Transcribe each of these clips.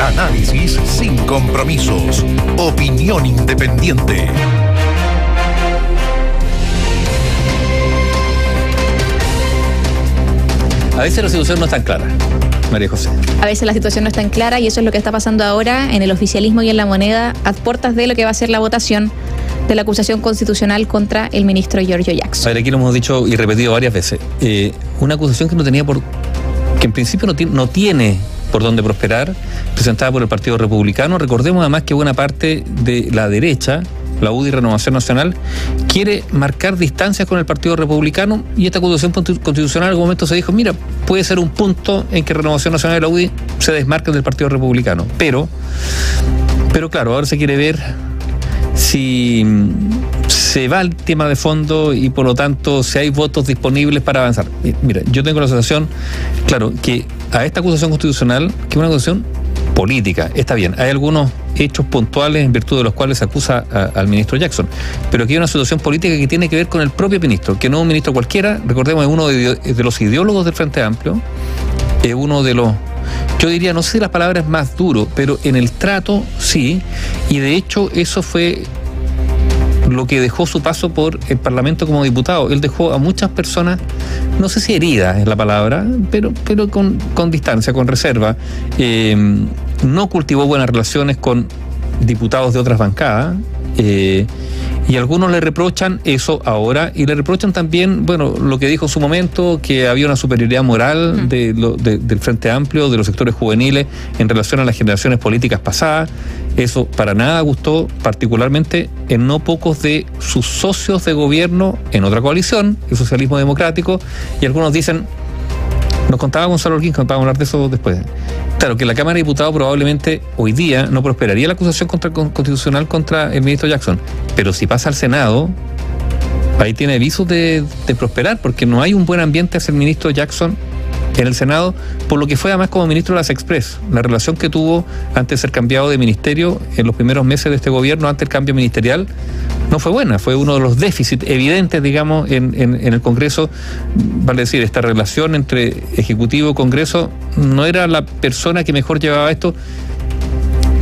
Análisis sin compromisos. Opinión independiente. A veces la situación no es tan clara. María José. A veces la situación no es tan clara y eso es lo que está pasando ahora en el oficialismo y en la moneda a puertas de lo que va a ser la votación de la acusación constitucional contra el ministro Giorgio Jackson. A ver, aquí lo hemos dicho y repetido varias veces. Eh, una acusación que no tenía por. que en principio no, no tiene por dónde prosperar, presentada por el Partido Republicano. Recordemos además que buena parte de la derecha, la UDI Renovación Nacional, quiere marcar distancias con el Partido Republicano y esta acusación constitucional en algún momento se dijo, mira, puede ser un punto en que Renovación Nacional y la UDI se desmarquen del Partido Republicano. Pero, pero claro, ahora se quiere ver si se va el tema de fondo y por lo tanto si hay votos disponibles para avanzar. Mira, yo tengo la sensación, claro, que a esta acusación constitucional, que es una acusación política, está bien, hay algunos hechos puntuales en virtud de los cuales se acusa al ministro Jackson, pero aquí hay una situación política que tiene que ver con el propio ministro, que no es un ministro cualquiera, recordemos, es uno de, los ideólogos del Frente Amplio, es uno de los yo diría, no sé si las palabras más duro, pero en el trato sí, y de hecho eso fue lo que dejó su paso por el Parlamento como diputado. Él dejó a muchas personas, no sé si heridas es la palabra, pero, pero con, distancia, con reserva. Eh, no cultivó buenas relaciones con diputados de otras bancadas. Eh, y algunos le reprochan eso ahora y le reprochan también, bueno, lo que dijo en su momento, que había una superioridad moral de, del Frente Amplio, de los sectores juveniles en relación a las generaciones políticas pasadas. Eso para nada gustó, particularmente en no pocos de sus socios de gobierno en otra coalición, el socialismo democrático, y algunos dicen, nos contaba Gonzalo Orquín, vamos a hablar de eso después. Claro, que la Cámara de Diputados probablemente hoy día no prosperaría la acusación contra, constitucional contra el ministro Jackson, pero si pasa al Senado, ahí tiene visos de prosperar, porque no hay un buen ambiente hacia el ministro Jackson en el Senado, por lo que fue además como ministro de las Express. La relación que tuvo antes de ser cambiado de ministerio en los primeros meses de este gobierno, ante el cambio ministerial, no fue buena. Fue uno de los déficits evidentes, digamos, en, en, el Congreso. Vale decir, esta relación entre Ejecutivo y Congreso no era la persona que mejor llevaba esto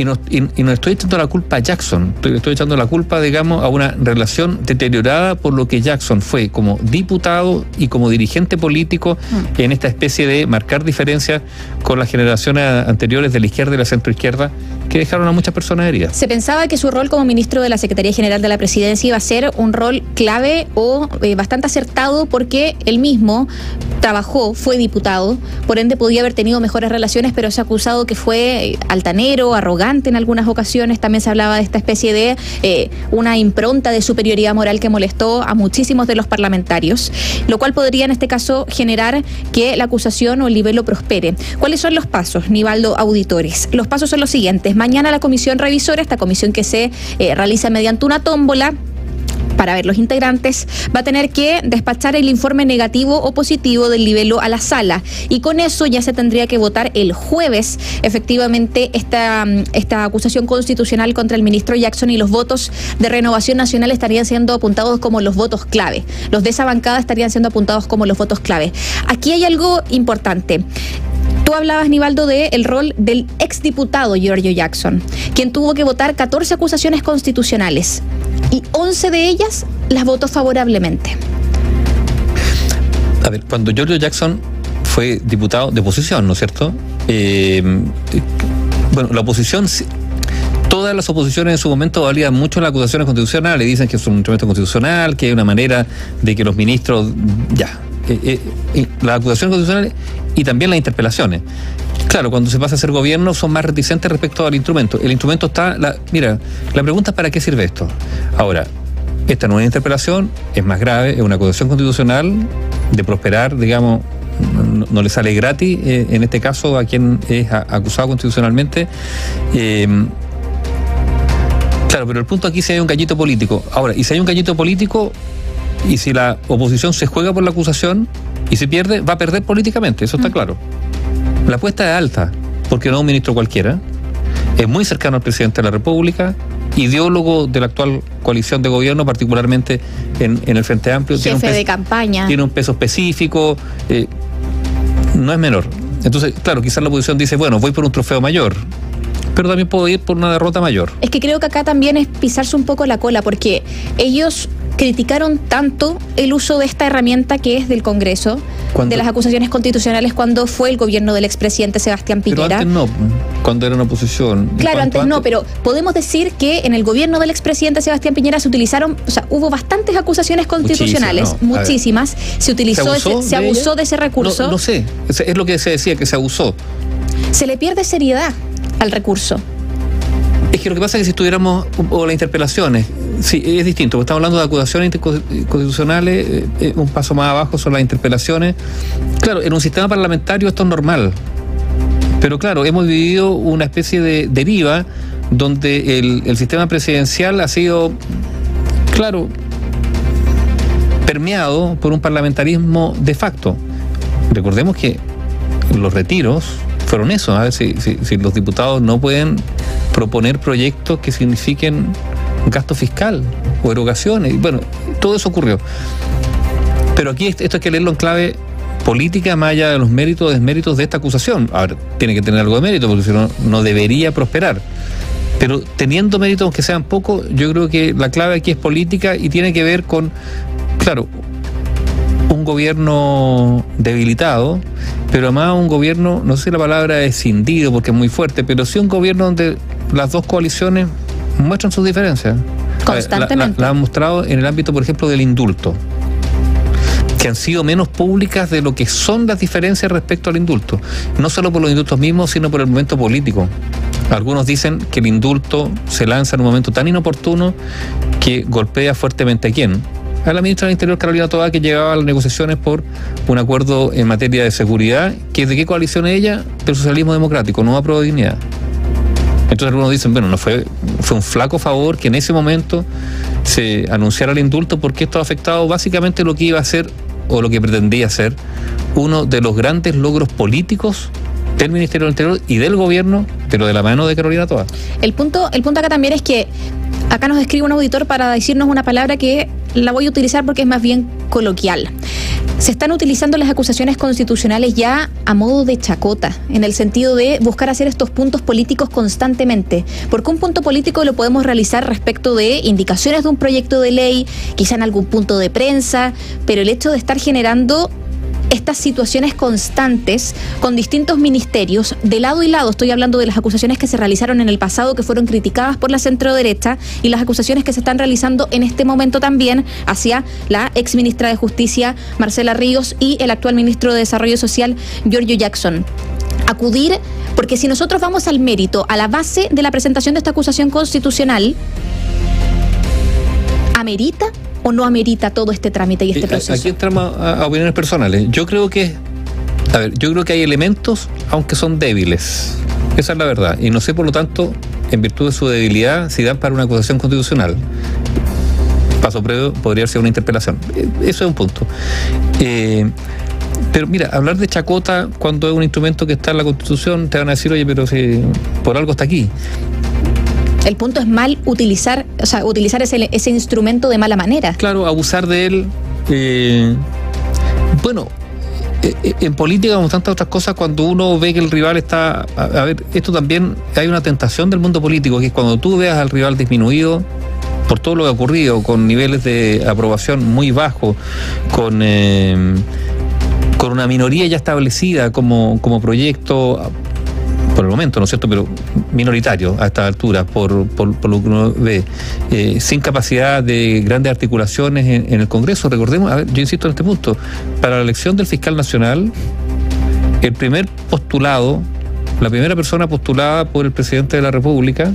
y no, y, no, estoy echando la culpa a Jackson, estoy, estoy, echando la culpa, digamos, a una relación deteriorada por lo que Jackson fue como diputado y como dirigente político mm. en esta especie de marcar diferencias con las generaciones anteriores de la izquierda y la centroizquierda que dejaron a muchas personas heridas. Se pensaba que su rol como ministro de la Secretaría General de la Presidencia iba a ser un rol clave o eh, bastante acertado porque él mismo trabajó, fue diputado, por ende podía haber tenido mejores relaciones, pero se ha acusado que fue eh, altanero, arrogante en algunas ocasiones. También se hablaba de esta especie de eh, una impronta de superioridad moral que molestó a muchísimos de los parlamentarios, lo cual podría en este caso generar que la acusación o el nivel lo prospere. ¿Cuáles son los pasos, Nivaldo Auditores? Los pasos son los siguientes Mañana la comisión revisora, esta comisión que se eh, realiza mediante una tómbola, para ver los integrantes, va a tener que despachar el informe negativo o positivo del libelo a la sala. Y con eso ya se tendría que votar el jueves, efectivamente, esta, esta acusación constitucional contra el ministro Jackson y los votos de renovación nacional estarían siendo apuntados como los votos clave. Los de esa bancada estarían siendo apuntados como los votos clave. Aquí hay algo importante. Tú hablabas, Nivaldo, del rol del exdiputado Giorgio Jackson, quien tuvo que votar 14 acusaciones constitucionales y 11 de ellas las votó favorablemente. A ver, cuando Giorgio Jackson fue diputado de oposición, ¿no es cierto? Eh, bueno, la oposición todas las oposiciones en su momento valían mucho las acusaciones constitucionales, dicen que es un instrumento constitucional, que hay una manera de que los ministros, ya, eh, eh, las acusaciones constitucionales y también las interpelaciones. Claro, cuando se pasa a ser gobierno son más reticentes respecto al instrumento. El instrumento está, mira, la pregunta es para qué sirve esto. Ahora, esta no es una interpelación, es más grave, es una acusación constitucional de prosperar, digamos, no, le sale gratis, eh, en este caso a quien es acusado constitucionalmente. Em, claro, pero el punto aquí es si hay un gallito político. Ahora, y si hay un gallito político, y si la oposición se juega por la acusación y se pierde, va a perder políticamente, eso está mm. claro. La apuesta es alta, porque no es un ministro cualquiera, es muy cercano al presidente de la República, ideólogo de la actual coalición de gobierno, particularmente en, el Frente Amplio. Jefe tiene de campaña. Tiene un peso específico, eh, no es menor. Entonces, claro, quizás la oposición dice, bueno, voy por un trofeo mayor, pero también puedo ir por una derrota mayor. Es que creo que acá también es pisarse un poco la cola, porque ellos criticaron tanto el uso de esta herramienta que es del Congreso, de las acusaciones constitucionales cuando fue el gobierno del expresidente Sebastián Piñera. Pero antes no, cuando era una oposición. Claro, antes, no, pero podemos decir que en el gobierno del expresidente Sebastián Piñera se utilizaron, o sea, hubo bastantes acusaciones constitucionales, muchísimas. Se utilizó, ¿Se, se abusó de ese recurso. No, no sé, es lo que se decía, que se abusó. Se le pierde seriedad al recurso. Es que lo que pasa es que si estuviéramos, o las interpelaciones, sí, es distinto, estamos hablando de acusaciones constitucionales, eh, eh, un paso más abajo son las interpelaciones. Claro, en un sistema parlamentario esto es normal, pero claro, hemos vivido una especie de deriva donde el sistema presidencial ha sido, claro, permeado por un parlamentarismo de facto. Recordemos que los retiros fueron eso, a ver si, si, los diputados no pueden proponer proyectos que signifiquen gasto fiscal o erogaciones. Bueno, todo eso ocurrió. Pero aquí esto hay que leerlo en clave política más allá de los méritos o desméritos de esta acusación. A ver, tiene que tener algo de mérito porque si no, no debería prosperar. Pero teniendo méritos, aunque sean pocos, yo creo que la clave aquí es política y tiene que ver con, claro, un gobierno debilitado, pero además un gobierno, no sé si la palabra es cindido porque es muy fuerte, pero sí un gobierno donde las dos coaliciones muestran sus diferencias. Constantemente. La, han mostrado en el ámbito, por ejemplo, del indulto que han sido menos públicas de lo que son las diferencias respecto al indulto. No solo por los indultos mismos, sino por el momento político. Algunos dicen que el indulto se lanza en un momento tan inoportuno que golpea fuertemente a quién, a la ministra del Interior, Carolina Toda, que llegaba a las negociaciones por un acuerdo en materia de seguridad, que de qué coalición ella, del socialismo democrático, no aprobó dignidad. Entonces algunos dicen, bueno, no fue, fue un flaco favor que en ese momento se anunciara el indulto porque esto ha afectado básicamente lo que iba a ser o lo que pretendía ser uno de los grandes logros políticos del Ministerio del Interior y del gobierno, pero de la mano de Carolina Toa. El punto, el punto acá también es que acá nos escribe un auditor para decirnos una palabra que la voy a utilizar porque es más bien coloquial. Se están utilizando las acusaciones constitucionales ya a modo de chacota, en el sentido de buscar hacer estos puntos políticos constantemente, porque un punto político lo podemos realizar respecto de indicaciones de un proyecto de ley, quizá en algún punto de prensa, pero el hecho de estar generando estas situaciones constantes con distintos ministerios, de lado y lado, estoy hablando de las acusaciones que se realizaron en el pasado, que fueron criticadas por la centro derecha, y las acusaciones que se están realizando en este momento también hacia la ex ministra de Justicia, Marcela Ríos, y el actual ministro de Desarrollo Social, Giorgio Jackson. Acudir, porque si nosotros vamos al mérito, a la base de la presentación de esta acusación constitucional, amerita o no amerita todo este trámite y este proceso? Aquí entramos a, opiniones personales. Yo creo que, a ver, yo creo que hay elementos, aunque son débiles. Esa es la verdad. Y no sé, por lo tanto, en virtud de su debilidad, si dan para una acusación constitucional. Paso previo podría ser una interpelación. Eh, eso es un punto. Eh, pero mira, hablar de chacota cuando es un instrumento que está en la Constitución, te van a decir, oye, pero si por algo está aquí. El punto es mal utilizar, o sea, utilizar ese, ese instrumento de mala manera. Claro, abusar de él. Eh, bueno, eh, eh, en política, como tantas otras cosas, cuando uno ve que el rival está. A, ver, esto también hay una tentación del mundo político, que es cuando tú veas al rival disminuido por todo lo que ha ocurrido, con niveles de aprobación muy bajos, con. con una minoría ya establecida como, como proyecto por el momento, ¿no es cierto?, pero minoritario a esta altura, por, lo que uno ve, eh, sin capacidad de grandes articulaciones en, el Congreso. Recordemos, yo insisto en este punto, para la elección del fiscal nacional, el primer postulado, la primera persona postulada por el presidente de la República,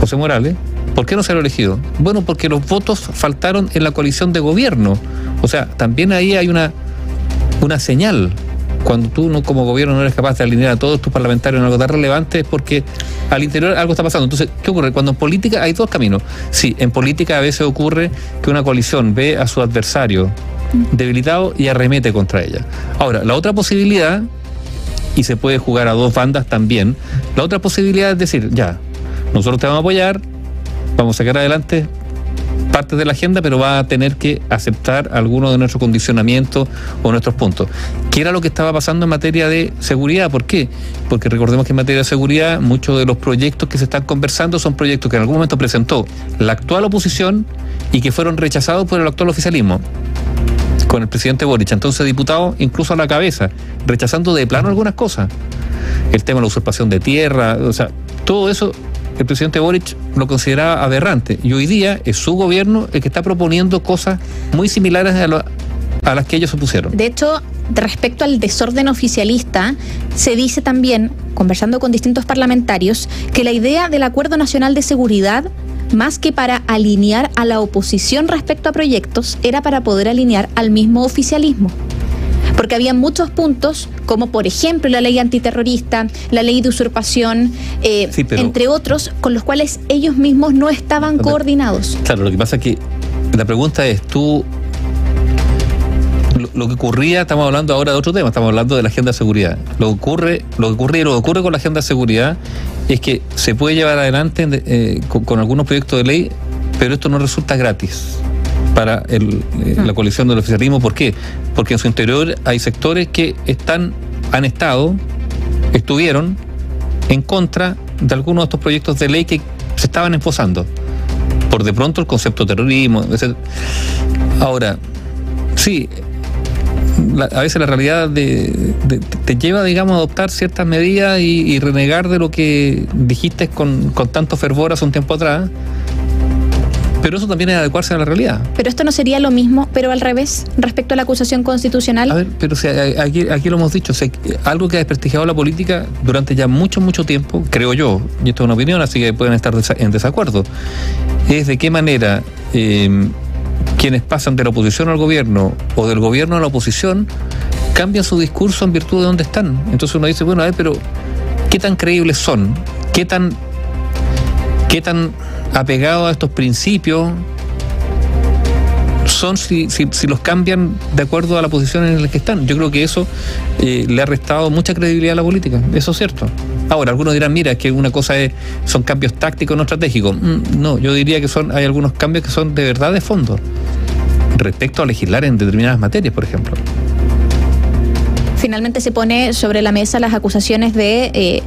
José Morales, ¿Por qué no se ha elegido? Bueno, porque los votos faltaron en la coalición de gobierno. O sea, también ahí hay una, una señal cuando tú no, como gobierno no eres capaz de alinear a todos tus parlamentarios en algo tan relevante es porque al interior algo está pasando. Entonces, ¿qué ocurre? Cuando en política hay dos caminos. Sí, en política a veces ocurre que una coalición ve a su adversario debilitado y arremete contra ella. Ahora, la otra posibilidad, y se puede jugar a dos bandas también, la otra posibilidad es decir, ya, nosotros te vamos a apoyar, vamos a sacar adelante parte de la agenda, pero va a tener que aceptar algunos de nuestros condicionamientos o nuestros puntos. ¿Qué era lo que estaba pasando en materia de seguridad? ¿Por qué? Porque recordemos que en materia de seguridad muchos de los proyectos que se están conversando son proyectos que en algún momento presentó la actual oposición y que fueron rechazados por el actual oficialismo con el presidente Boric, entonces diputado incluso a la cabeza, rechazando de plano algunas cosas. El tema de la usurpación de tierra, o sea, todo eso el presidente Boric lo consideraba aberrante y hoy día es su gobierno el que está proponiendo cosas muy similares a, a las que ellos opusieron. De hecho, respecto al desorden oficialista, se dice también, conversando con distintos parlamentarios, que la idea del Acuerdo Nacional de Seguridad más que para alinear a la oposición respecto a proyectos, era para poder alinear al mismo oficialismo. Porque había muchos puntos, como por ejemplo la ley antiterrorista, la ley de usurpación, eh, entre otros, con los cuales ellos mismos no estaban coordinados. Claro, lo que pasa es que la pregunta es, tú lo, que ocurría, estamos hablando ahora de otro tema, estamos hablando de la agenda de seguridad. Lo que ocurre, lo que ocurre y lo que ocurre con la agenda de seguridad es que se puede llevar adelante eh, con, algunos proyectos de ley, pero esto no resulta gratis para eh, ah. la coalición del oficialismo. ¿Por qué? Porque en su interior hay sectores que están, han estado, estuvieron en contra de algunos de estos proyectos de ley que se estaban esposando. Por de pronto el concepto de terrorismo. Ahora, sí, a veces la realidad te lleva, digamos, a adoptar ciertas medidas y, renegar de lo que dijiste con, tanto fervor hace un tiempo atrás. Pero eso también es adecuarse a la realidad. Pero esto no sería lo mismo, pero al revés, respecto a la acusación constitucional. A ver, pero aquí, aquí lo hemos dicho, algo que ha desprestigiado la política durante ya mucho, mucho tiempo, creo yo, y esto es una opinión, así que pueden estar en desacuerdo, es de qué manera eh, quienes pasan de la oposición al gobierno o del gobierno a la oposición cambian su discurso en virtud de dónde están. Entonces uno dice, bueno, a ver, pero ¿qué tan creíbles son? ¿Qué tan, qué tan apegados a estos principios son si, si, los cambian de acuerdo a la posición en la que están. Yo creo que eso eh, le ha restado mucha credibilidad a la política, eso es cierto. Ahora, algunos dirán, mira, es que una cosa es, son cambios tácticos, no estratégicos. Mm, no, yo diría que son, hay algunos cambios que son de verdad de fondo, respecto a legislar en determinadas materias, por ejemplo finalmente se pone sobre la mesa las acusaciones de eh,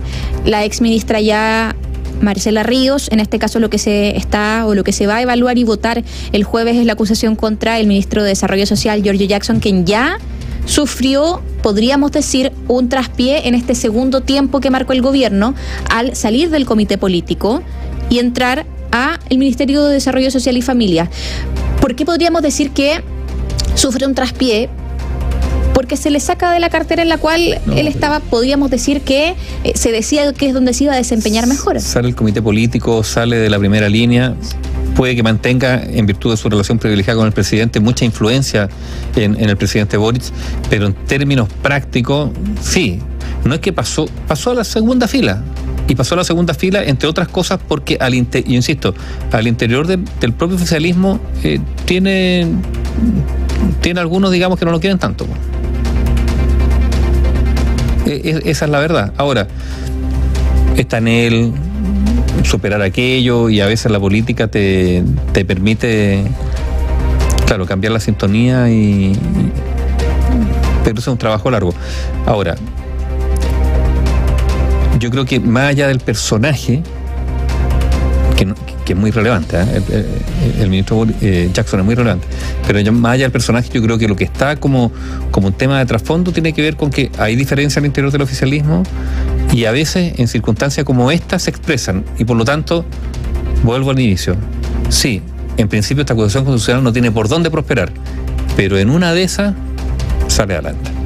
la ex ministra ya Marcela Ríos. En este caso lo que se está o lo que se va a evaluar y votar el jueves es la acusación contra el ministro de Desarrollo Social, Giorgio Jackson, quien ya sufrió, podríamos decir, un traspié en este segundo tiempo que marcó el gobierno al salir del comité político y entrar a el Ministerio de Desarrollo Social y Familia. ¿Por qué podríamos decir que sufre un traspié? Porque se le saca de la cartera en la cual él estaba, podríamos decir que eh, se decía que es donde se iba a desempeñar mejor. Sale el comité político, sale de la primera línea, puede que mantenga, en virtud de su relación privilegiada con el presidente, mucha influencia en, el presidente Boric, pero en términos prácticos, sí, no es que pasó, pasó a la segunda fila. Y pasó a la segunda fila, entre otras cosas, porque al inter, yo insisto, al interior del propio oficialismo eh, tiene, tiene algunos, digamos, que no lo quieren tanto. E, esa es la verdad. Ahora, está en él superar aquello y a veces la política te, te permite, claro, cambiar la sintonía y, pero eso es un trabajo largo. Ahora, yo creo que más allá del personaje, que, es muy relevante, ¿eh? el, ministro eh, Jackson es muy relevante, pero más allá del personaje, yo creo que lo que está como, como un tema de trasfondo tiene que ver con que hay diferencia al interior del oficialismo y a veces en circunstancias como esta se expresan y por lo tanto, vuelvo al inicio, sí, en principio esta acusación constitucional no tiene por dónde prosperar, pero en una de esas sale adelante.